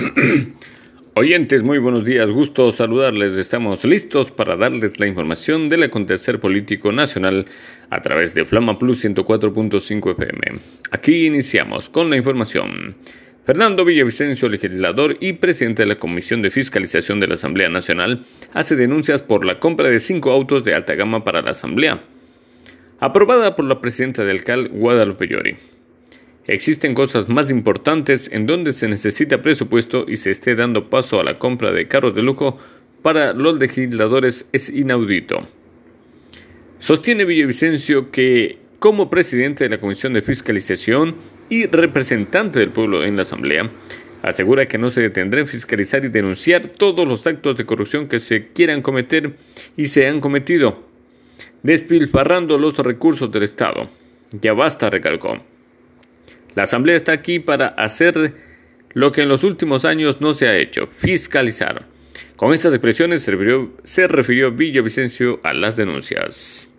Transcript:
Oyentes, muy buenos días, gusto saludarles. Estamos listos para darles la información del acontecer político nacional a través de Flama Plus 104.5 FM. Aquí iniciamos con la información. Fernando Villavicencio, legislador y presidente de la Comisión de Fiscalización de la Asamblea Nacional, hace denuncias por la compra de cinco autos de alta gama para la Asamblea, aprobada por la presidenta del CAL, Guadalupe Llori. Existen cosas más importantes en donde se necesita presupuesto y se esté dando paso a la compra de carros de lujo para los legisladores es inaudito. Sostiene Villavicencio que, como presidente de la Comisión de Fiscalización y representante del pueblo en la Asamblea, asegura que no se detendrá en fiscalizar y denunciar todos los actos de corrupción que se quieran cometer y se han cometido, despilfarrando los recursos del Estado. Ya basta, recalcó. La Asamblea está aquí para hacer lo que en los últimos años no se ha hecho, fiscalizar. Con estas expresiones se refirió, se refirió Villavicencio a las denuncias.